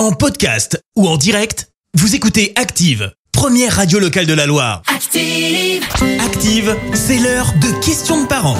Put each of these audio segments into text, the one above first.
En podcast ou en direct, vous écoutez Active, première radio locale de la Loire. Active. Active, c'est l'heure de questions de parents.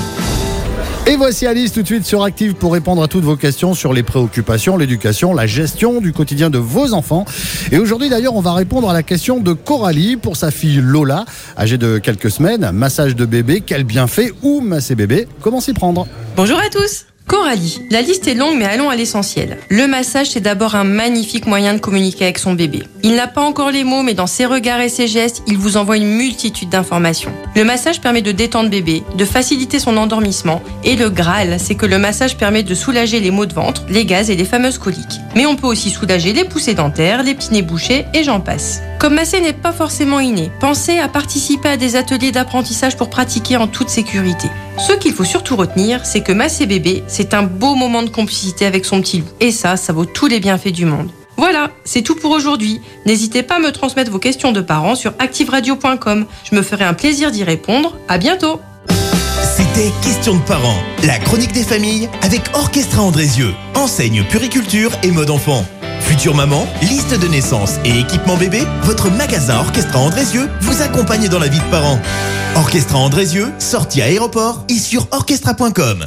Et voici Alice tout de suite sur Active pour répondre à toutes vos questions sur les préoccupations, l'éducation, la gestion du quotidien de vos enfants. Et aujourd'hui d'ailleurs, on va répondre à la question de Coralie pour sa fille Lola, âgée de quelques semaines. Massage de bébé, quel bienfait ou masser bébé? Comment s'y prendre? Bonjour à tous Coralie, la liste est longue mais allons à l'essentiel. Le massage c'est d'abord un magnifique moyen de communiquer avec son bébé. Il n'a pas encore les mots mais dans ses regards et ses gestes, il vous envoie une multitude d'informations. Le massage permet de détendre bébé, de faciliter son endormissement et le Graal c'est que le massage permet de soulager les maux de ventre, les gaz et les fameuses coliques. Mais on peut aussi soulager les poussées dentaires, les petits nez bouchés et j'en passe. Comme masser n'est pas forcément inné, pensez à participer à des ateliers d'apprentissage pour pratiquer en toute sécurité. Ce qu'il faut surtout retenir, c'est que masser bébé, c'est un beau moment de complicité avec son petit loup. Et ça, ça vaut tous les bienfaits du monde. Voilà, c'est tout pour aujourd'hui. N'hésitez pas à me transmettre vos questions de parents sur activeradio.com. Je me ferai un plaisir d'y répondre. À bientôt. C'était Questions de parents, la chronique des familles avec Orchestra Andrézieux, enseigne puriculture et mode enfant. Future maman, liste de naissance et équipement bébé, votre magasin Orchestra Andrézieux vous accompagne dans la vie de parents. Orchestra Andrézieux, sortie à aéroport et sur orchestra.com.